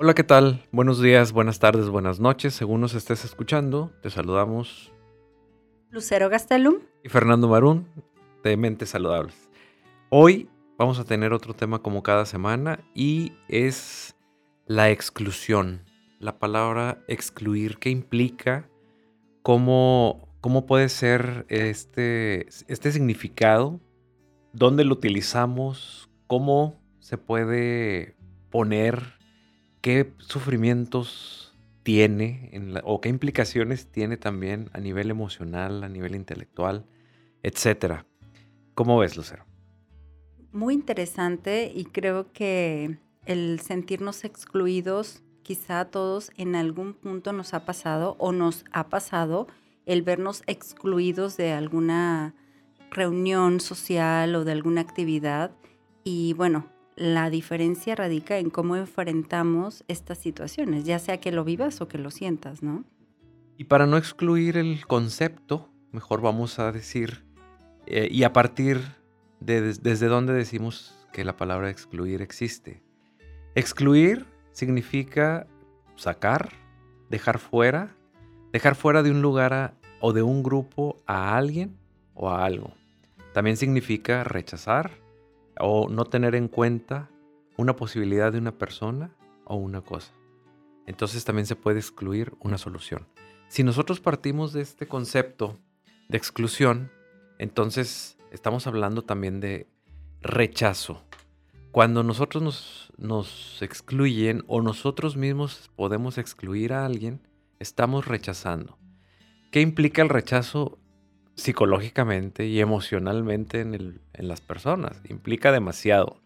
Hola, ¿qué tal? Buenos días, buenas tardes, buenas noches. Según nos estés escuchando, te saludamos. Lucero Gastelum. Y Fernando Marún, de Mentes Saludables. Hoy vamos a tener otro tema como cada semana y es la exclusión. La palabra excluir, ¿qué implica? ¿Cómo, cómo puede ser este, este significado? ¿Dónde lo utilizamos? ¿Cómo se puede poner qué sufrimientos tiene o qué implicaciones tiene también a nivel emocional, a nivel intelectual, etcétera. ¿Cómo ves, Lucero? Muy interesante y creo que el sentirnos excluidos, quizá a todos en algún punto nos ha pasado o nos ha pasado el vernos excluidos de alguna reunión social o de alguna actividad. Y bueno, la diferencia radica en cómo enfrentamos estas situaciones, ya sea que lo vivas o que lo sientas, ¿no? Y para no excluir el concepto, mejor vamos a decir, eh, y a partir de desde dónde decimos que la palabra excluir existe. Excluir significa sacar, dejar fuera, dejar fuera de un lugar o de un grupo a alguien o a algo. También significa rechazar, o no tener en cuenta una posibilidad de una persona o una cosa. Entonces también se puede excluir una solución. Si nosotros partimos de este concepto de exclusión, entonces estamos hablando también de rechazo. Cuando nosotros nos, nos excluyen o nosotros mismos podemos excluir a alguien, estamos rechazando. ¿Qué implica el rechazo psicológicamente y emocionalmente en, las personas. Implica demasiado,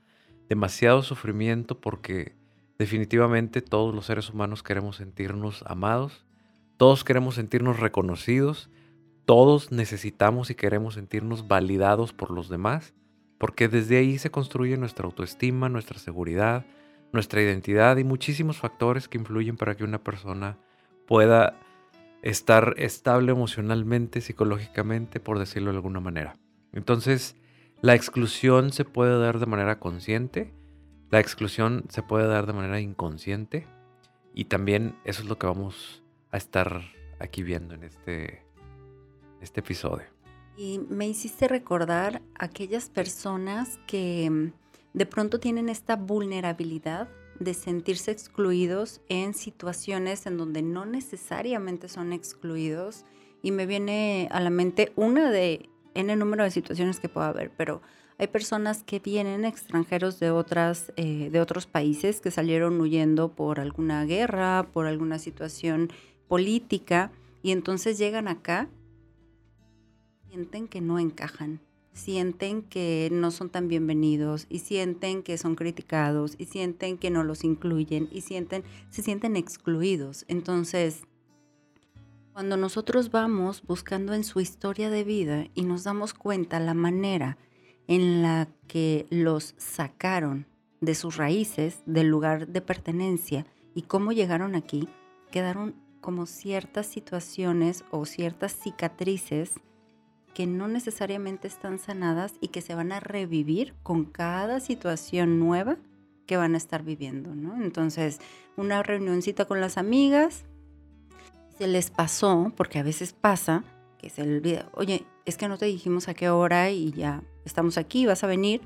demasiado sufrimiento porque definitivamente todos los seres humanos queremos sentirnos amados, todos queremos sentirnos reconocidos, todos necesitamos y queremos sentirnos validados por los demás, porque desde ahí se construye nuestra autoestima, nuestra seguridad, nuestra identidad y muchísimos factores que influyen para que una persona pueda estar estable emocionalmente, psicológicamente, por decirlo de alguna manera. Entonces, la exclusión se puede dar de manera consciente, la exclusión se puede dar de manera inconsciente y también eso es lo que vamos a estar aquí viendo en este, este episodio. Y me hiciste recordar aquellas personas que mm, de pronto tienen esta vulnerabilidad de sentirse excluidos en situaciones en donde no necesariamente son excluidos. Y me viene a la mente una de N número de situaciones que pueda haber, pero hay personas que vienen extranjeros de, otras, eh, de otros países que salieron huyendo por alguna guerra, por alguna situación política, y entonces llegan acá, sienten que no encajan, sienten que no son tan bienvenidos y sienten que son criticados y sienten que no los incluyen y sienten, se sienten excluidos. Entonces, cuando nosotros vamos buscando en su historia de vida y nos damos cuenta la manera en la que los sacaron de sus raíces, del lugar de pertenencia y cómo llegaron aquí, quedaron como ciertas situaciones o ciertas cicatrices que no necesariamente están sanadas y que se van a revivir con cada situación nueva que van a estar viviendo, ¿no? Entonces, una reunioncita con las amigas, se les pasó, porque a veces pasa, que se les olvida, oye, es que no te dijimos a qué hora y ya estamos aquí, vas a venir,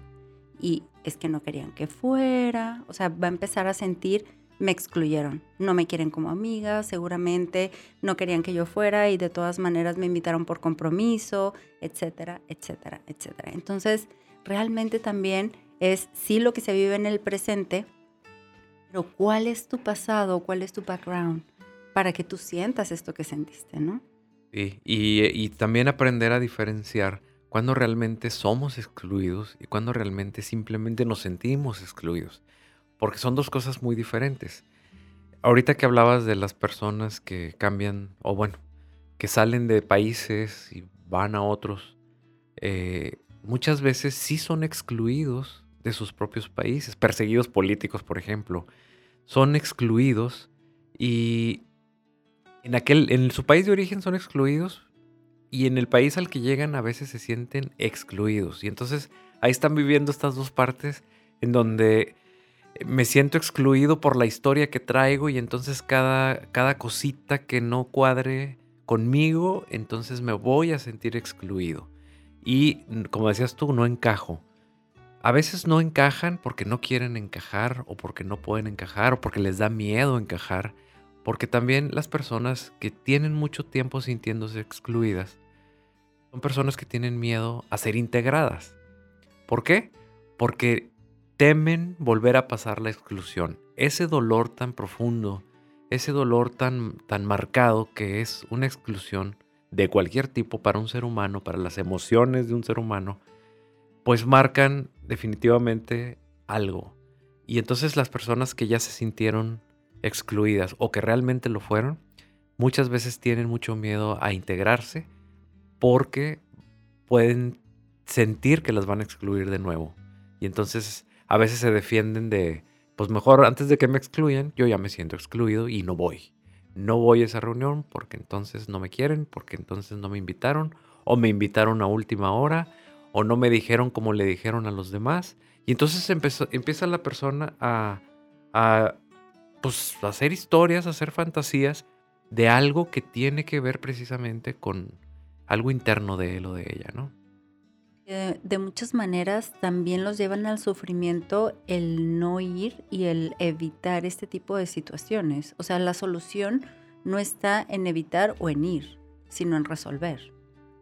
y es que no querían que fuera, o sea, va a empezar a sentir me excluyeron. No me quieren como amiga, seguramente no querían que yo fuera y de todas maneras me invitaron por compromiso, etcétera, etcétera, etcétera. Entonces, realmente también es sí lo que se vive en el presente, pero cuál es tu pasado, cuál es tu background para que tú sientas esto que sentiste, ¿no? Sí, y, y también aprender a diferenciar cuando realmente somos excluidos y cuando realmente simplemente nos sentimos excluidos porque son dos cosas muy diferentes. Ahorita que hablabas de las personas que cambian, o bueno, que salen de países y van a otros, eh, muchas veces sí son excluidos de sus propios países, perseguidos políticos, por ejemplo, son excluidos y en aquel, en su país de origen son excluidos y en el país al que llegan a veces se sienten excluidos y entonces ahí están viviendo estas dos partes en donde me siento excluido por la historia que traigo y entonces cada, cada cosita que no cuadre conmigo, entonces me voy a sentir excluido. Y como decías tú, no encajo. A veces no encajan porque no quieren encajar o porque no pueden encajar o porque les da miedo encajar. Porque también las personas que tienen mucho tiempo sintiéndose excluidas son personas que tienen miedo a ser integradas. ¿Por qué? Porque temen volver a pasar la exclusión. Ese dolor tan profundo, ese dolor tan, tan marcado que es una exclusión de cualquier tipo para un ser humano, para las emociones de un ser humano, pues marcan definitivamente algo. Y entonces las personas que ya se sintieron excluidas o que realmente lo fueron, muchas veces tienen mucho miedo a integrarse porque pueden sentir que las van a excluir de nuevo. Y entonces a veces se defienden de, pues mejor antes de que me excluyan, yo ya me siento excluido y no voy. No voy a esa reunión porque entonces no me quieren, porque entonces no me invitaron, o me invitaron a última hora, o no me dijeron como le dijeron a los demás. Y entonces empieza la persona a, a, pues, hacer historias, a hacer fantasías de algo que tiene que ver precisamente con algo interno de él o de ella, ¿no? De muchas maneras también los llevan al sufrimiento el no ir y el evitar este tipo de situaciones. O sea, la solución no está en evitar o en ir, sino en resolver.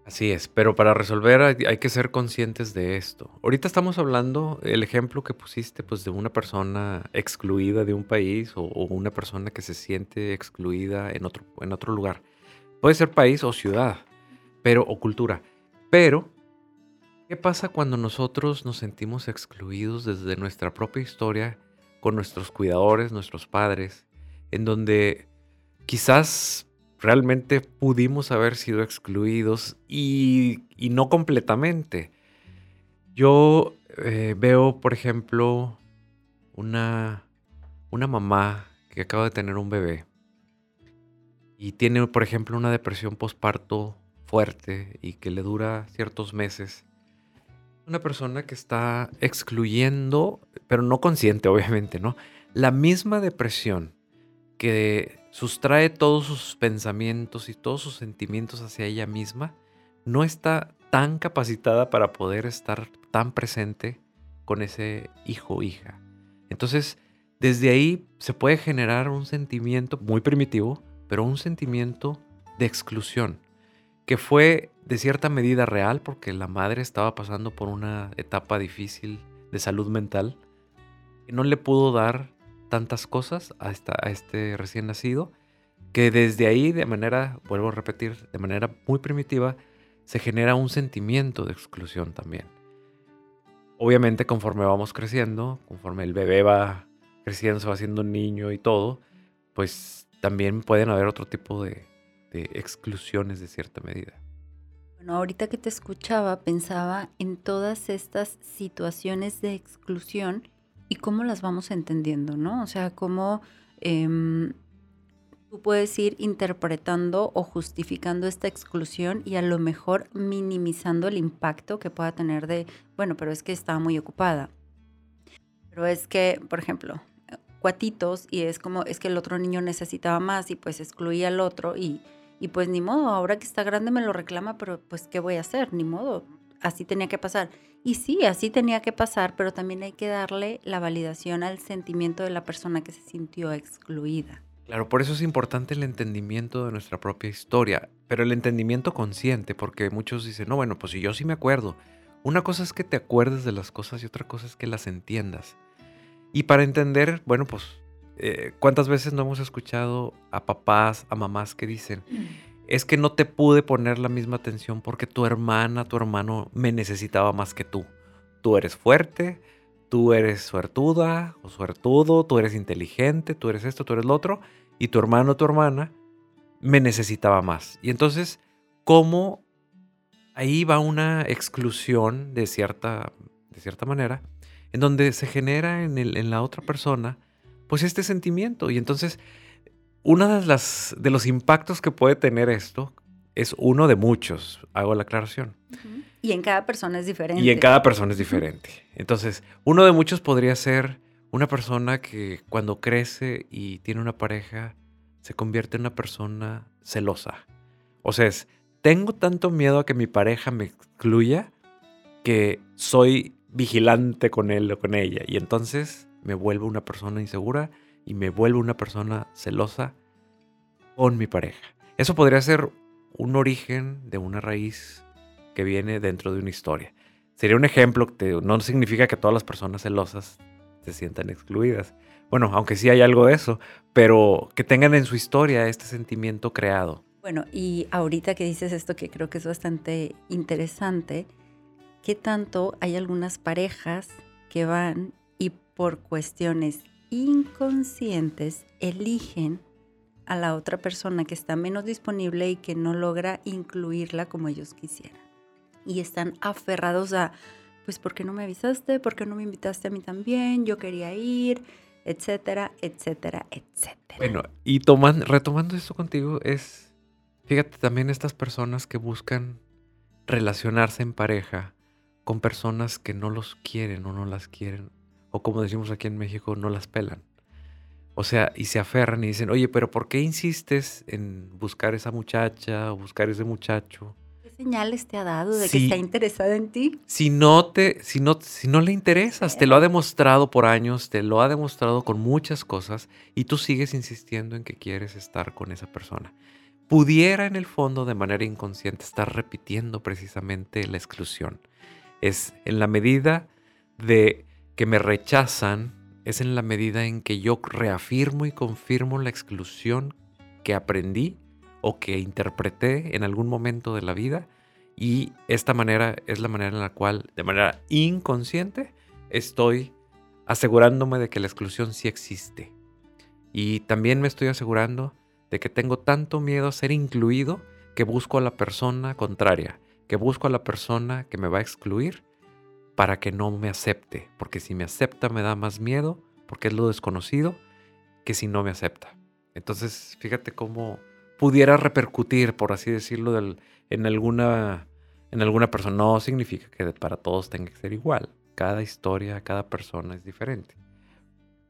Así es, pero para resolver hay, que ser conscientes de esto. Ahorita estamos hablando, el ejemplo que pusiste, pues de una persona excluida de un país o, o una persona que se siente excluida en otro, en otro lugar. Puede ser país o ciudad, pero, o cultura. Pero ¿Qué pasa cuando nosotros nos sentimos excluidos desde nuestra propia historia con nuestros cuidadores, nuestros padres, en donde quizás realmente pudimos haber sido excluidos y, no completamente? Yo eh, veo, por ejemplo, una, una mamá que acaba de tener un bebé y tiene, por ejemplo, una depresión postparto fuerte y que le dura ciertos meses una persona que está excluyendo, pero no consciente, obviamente, ¿no? La misma depresión que sustrae todos sus pensamientos y todos sus sentimientos hacia ella misma, no está tan capacitada para poder estar tan presente con ese hijo o hija. Entonces, desde ahí se puede generar un sentimiento muy primitivo, pero un sentimiento de exclusión, que fue de cierta medida real porque la madre estaba pasando por una etapa difícil de salud mental que no le pudo dar tantas cosas a, a este recién nacido que desde ahí de manera, vuelvo a repetir, de manera muy primitiva, se genera un sentimiento de exclusión también. Obviamente conforme vamos creciendo, conforme el bebé va creciendo, se va haciendo niño y todo, pues también pueden haber otro tipo de, exclusiones de cierta medida. Bueno, ahorita que te escuchaba pensaba en todas estas situaciones de exclusión y cómo las vamos entendiendo, ¿no? O sea, cómo em, tú puedes ir interpretando o justificando esta exclusión y a lo mejor minimizando el impacto que pueda tener de, bueno, pero es que estaba muy ocupada. Pero es que, por ejemplo, cuatitos y es como, es que el otro niño necesitaba más y pues excluía al otro y y pues ni modo, ahora que está grande me lo reclama, pero pues ¿qué voy a hacer? Ni modo, así tenía que pasar. Y sí, así tenía que pasar, pero también hay que darle la validación al sentimiento de la persona que se sintió excluida. Claro, por eso es importante el entendimiento de nuestra propia historia, pero el entendimiento consciente, porque muchos dicen, no, bueno, pues si yo sí me acuerdo. Una cosa es que te acuerdes de las cosas y otra cosa es que las entiendas. Y para entender, bueno, pues eh, ¿Cuántas veces no hemos escuchado a papás, a mamás que dicen, mm. es que no te pude poner la misma atención porque tu hermana, tu hermano me necesitaba más que tú? Tú eres fuerte, tú eres suertuda o suertudo, tú eres inteligente, tú eres esto, tú eres lo otro, y tu hermano, tu hermana me necesitaba más. Y entonces, ¿cómo ahí va una exclusión de cierta, de cierta manera, en donde se genera en, el, en la otra persona pues este sentimiento. Y entonces, uno de, las, de los impactos que puede tener esto es uno de muchos, hago la aclaración. Y en cada persona es diferente. Y en cada persona es diferente. Entonces, uno de muchos podría ser una persona que cuando crece y tiene una pareja se convierte en una persona celosa. O sea, es, tengo tanto miedo a que mi pareja me excluya que soy vigilante con él o con ella. Y entonces me vuelvo una persona insegura y me vuelvo una persona celosa con mi pareja. Eso podría ser un origen de una raíz que viene dentro de una historia. Sería un ejemplo, no significa que todas las personas celosas se sientan excluidas. Bueno, aunque sí hay algo de eso, pero que tengan en su historia este sentimiento creado. Bueno, y ahorita que dices esto que creo que es bastante interesante, ¿qué tanto hay algunas parejas que van por cuestiones inconscientes eligen a la otra persona que está menos disponible y que no logra incluirla como ellos quisieran? Y están aferrados a, pues, ¿por qué no me avisaste? ¿Por qué no me invitaste a mí también? Yo quería ir, etcétera, etcétera, etcétera. Bueno, y tomando, retomando esto contigo, es, fíjate, también estas personas que buscan relacionarse en pareja con personas que no los quieren o no las quieren, o como decimos aquí en México, no las pelan. O sea, y se aferran y dicen, oye, pero ¿por qué insistes en buscar esa muchacha o buscar ese muchacho? señales te ha dado de que está interesada en ti? Si no, te, si, no, si no le interesas, te lo ha demostrado por años, te lo ha demostrado con muchas cosas y tú sigues insistiendo en que quieres estar con esa persona. Pudiera en el fondo de manera inconsciente estar repitiendo precisamente la exclusión. Es en la medida de que me rechazan, es en la medida en que yo reafirmo y confirmo la exclusión que aprendí o que interpreté en algún momento de la vida y esta manera es la manera en la cual, de manera inconsciente, estoy asegurándome de que la exclusión sí existe. Y también me estoy asegurando de que tengo tanto miedo a ser incluido que busco a la persona contraria, que busco a la persona que me va a excluir para que no me acepte, porque si me acepta me da más miedo, porque es lo desconocido, que si no me acepta. Entonces, fíjate cómo pudiera repercutir, por así decirlo, en, alguna, en alguna persona. No significa que para todos tenga que ser igual. Cada historia, cada persona es diferente.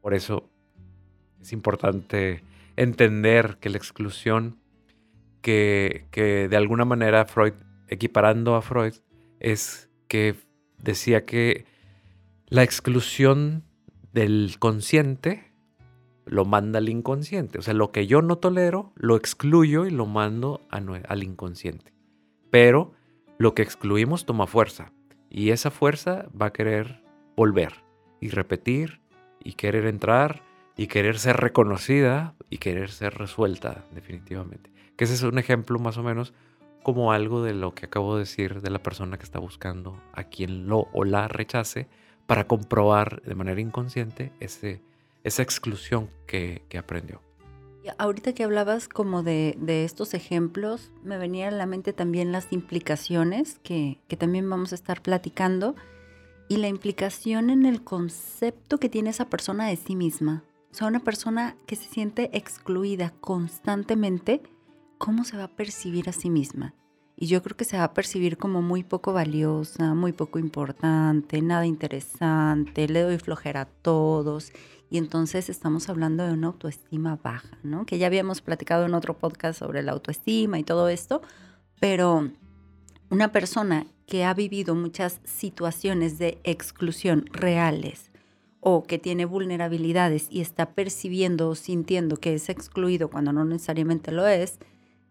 Por eso es importante entender que la exclusión que, que de alguna manera Freud, equiparando a Freud, es que decía que la exclusión del consciente lo manda al inconsciente. O sea, lo que yo no tolero, lo excluyo y lo mando al inconsciente. Pero lo que excluimos toma fuerza. Y esa fuerza va a querer volver y repetir y querer entrar y querer ser reconocida y querer ser resuelta definitivamente. Que ese es un ejemplo más o menos como algo de lo que acabo de decir de la persona que está buscando a quien lo o la rechace para comprobar de manera inconsciente ese, esa exclusión que, aprendió. ahorita que hablabas como de, estos ejemplos, me venían a la mente también las implicaciones que, que también vamos a estar platicando y la implicación en el concepto que tiene esa persona de sí misma. O sea, una persona que se siente excluida constantemente, ¿cómo se va a percibir a sí misma? Y yo creo que se va a percibir como muy poco valiosa, muy poco importante, nada interesante, le doy flojera a todos y entonces estamos hablando de una autoestima baja, ¿no? Que ya habíamos platicado en otro podcast sobre la autoestima y todo esto, pero una persona que ha vivido muchas situaciones de exclusión reales o que tiene vulnerabilidades y está percibiendo o sintiendo que es excluido cuando no necesariamente lo es,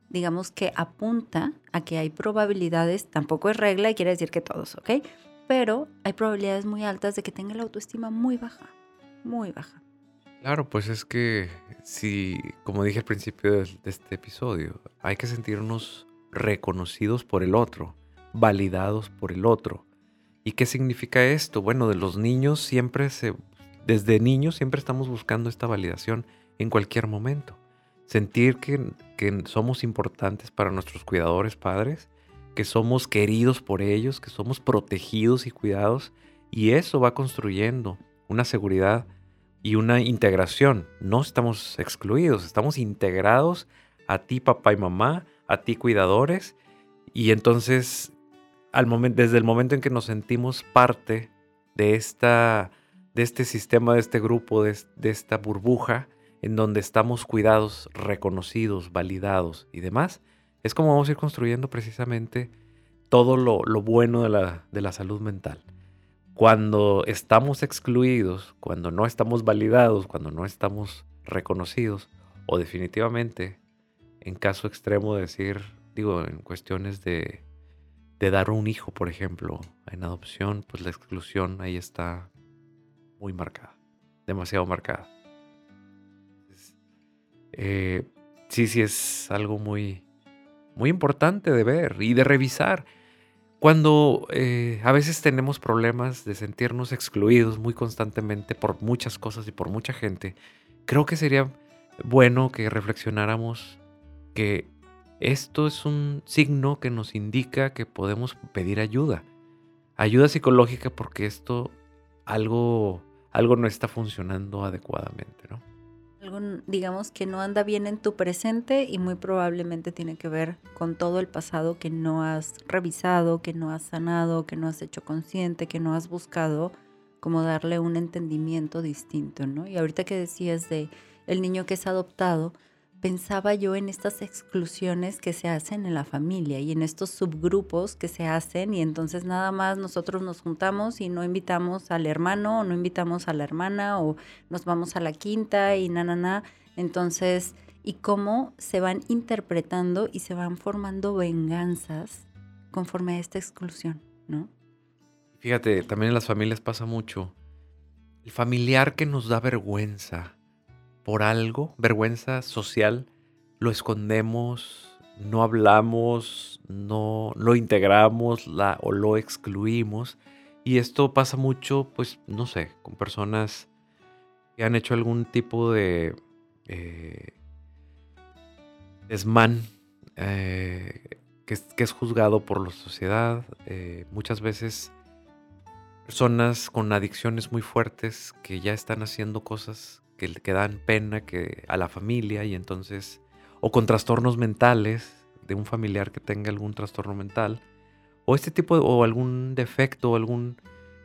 digamos que apunta a que hay probabilidades, tampoco es regla y quiere decir que todos, ¿ok? Pero hay probabilidades muy altas de que tenga la autoestima muy baja muy baja. Claro, pues es que si, como dije al principio de, este episodio, hay que sentirnos reconocidos por el otro, validados por el otro. ¿Y qué significa esto? Bueno, de los niños siempre se, desde niños siempre estamos buscando esta validación en cualquier momento. Sentir que, que somos importantes para nuestros cuidadores padres, que somos queridos por ellos, que somos protegidos y cuidados, y eso va construyendo una seguridad y una integración. No estamos excluidos, estamos integrados a ti papá y mamá, a ti cuidadores, y entonces al momento, desde el momento en que nos sentimos parte de esta, de este sistema, de este grupo, de, de esta burbuja en donde estamos cuidados, reconocidos, validados y demás, es como vamos a ir construyendo precisamente todo lo, bueno de la, de la salud mental. Cuando estamos excluidos, cuando no estamos validados, cuando no estamos reconocidos, o definitivamente, en caso extremo, decir, digo, en cuestiones de, de dar un hijo, por ejemplo, en adopción, pues la exclusión ahí está muy marcada, demasiado marcada. Eh, sí, sí es algo muy, muy importante de ver y de revisar. Cuando eh, a veces tenemos problemas de sentirnos excluidos muy constantemente por muchas cosas y por mucha gente, creo que sería bueno que reflexionáramos que esto es un signo que nos indica que podemos pedir ayuda. Ayuda psicológica porque esto algo, algo no está funcionando adecuadamente, ¿no? Algo, digamos, que no anda bien en tu presente y muy probablemente tiene que ver con todo el pasado que no has revisado, que no has sanado, que no has hecho consciente, que no has buscado como darle un entendimiento distinto, ¿no? Y ahorita que decías de el niño que es adoptado, pensaba yo en estas exclusiones que se hacen en la familia y en estos subgrupos que se hacen y entonces nada más nosotros nos juntamos y no invitamos al hermano o no invitamos a la hermana o nos vamos a la quinta y na, na, na. Entonces, y cómo se van interpretando y se van formando venganzas conforme a esta exclusión, ¿no? Fíjate, también en las familias pasa mucho. El familiar que nos da vergüenza, por algo, vergüenza social, lo escondemos, no hablamos, no lo integramos la, o lo excluimos. Y esto pasa mucho, pues, no sé, con personas que han hecho algún tipo de eh, desmán eh, que, es, juzgado por la sociedad. Eh, muchas veces personas con adicciones muy fuertes que ya están haciendo cosas que, dan pena que a la familia y entonces, o con trastornos mentales de un familiar que tenga algún trastorno mental, o este tipo, o algún defecto, o algún,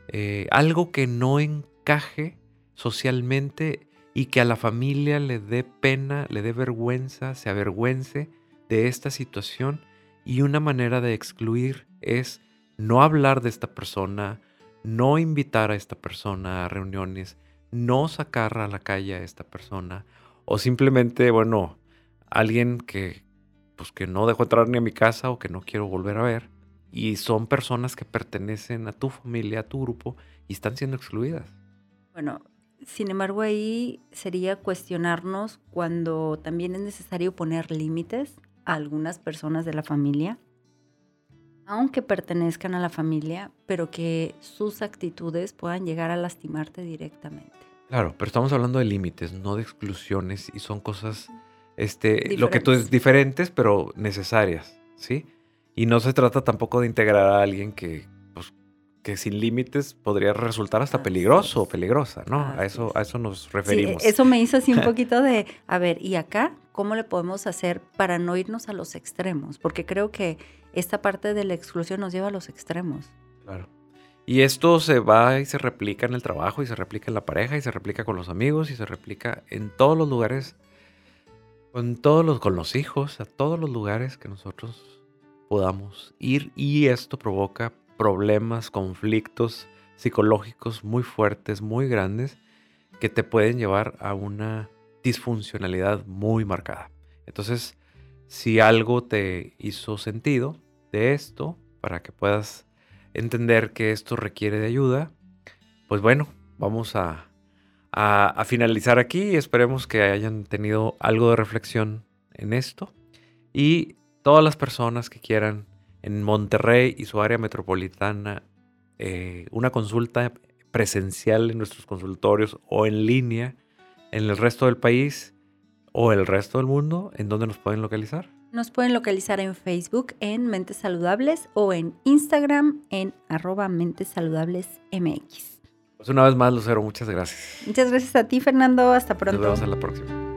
eh, algo que no encaje socialmente y que a la familia le dé pena, le dé vergüenza, se avergüence de esta situación. Y una manera de excluir es no hablar de esta persona, no invitar a esta persona a reuniones, no sacar a la calle a esta persona o simplemente, bueno, alguien que pues que no dejó entrar ni a mi casa o que no quiero volver a ver y son personas que pertenecen a tu familia, a tu grupo y están siendo excluidas. Bueno, sin embargo ahí sería cuestionarnos cuando también es necesario poner límites a algunas personas de la familia, aunque pertenezcan a la familia, pero que sus actitudes puedan llegar a lastimarte directamente. Claro, pero estamos hablando de límites, no de exclusiones y son cosas, este, lo que tú es diferentes, pero necesarias, ¿sí? Y no se trata tampoco de integrar a alguien que, pues, que sin límites podría resultar hasta peligroso o peligrosa, ¿no? a eso, a eso nos referimos. eso me hizo así un poquito de, a ver, ¿y acá cómo le podemos hacer para no irnos a los extremos? Porque creo que esta parte de la exclusión nos lleva a los extremos. Claro. Y esto se va y se replica en el trabajo, y se replica en la pareja, y se replica con los amigos, y se replica en todos los lugares, con todos los, con los hijos, a todos los lugares que nosotros podamos ir. Y esto provoca problemas, conflictos psicológicos muy fuertes, muy grandes, que te pueden llevar a una disfuncionalidad muy marcada. Entonces, si algo te hizo sentido de esto, para que puedas entender que esto requiere de ayuda, pues bueno, vamos a, finalizar aquí esperemos que hayan tenido algo de reflexión en esto. Y todas las personas que quieran en Monterrey y su área metropolitana eh, una consulta presencial en nuestros consultorios o en línea en el resto del país o el resto del mundo, ¿en dónde nos pueden localizar? Nos pueden localizar en Facebook en Mentes Saludables o en Instagram en arroba Mentes Saludables MX. Pues una vez más, Lucero, muchas gracias. Muchas gracias a ti, Fernando. Hasta pronto. Nos vemos en la próxima.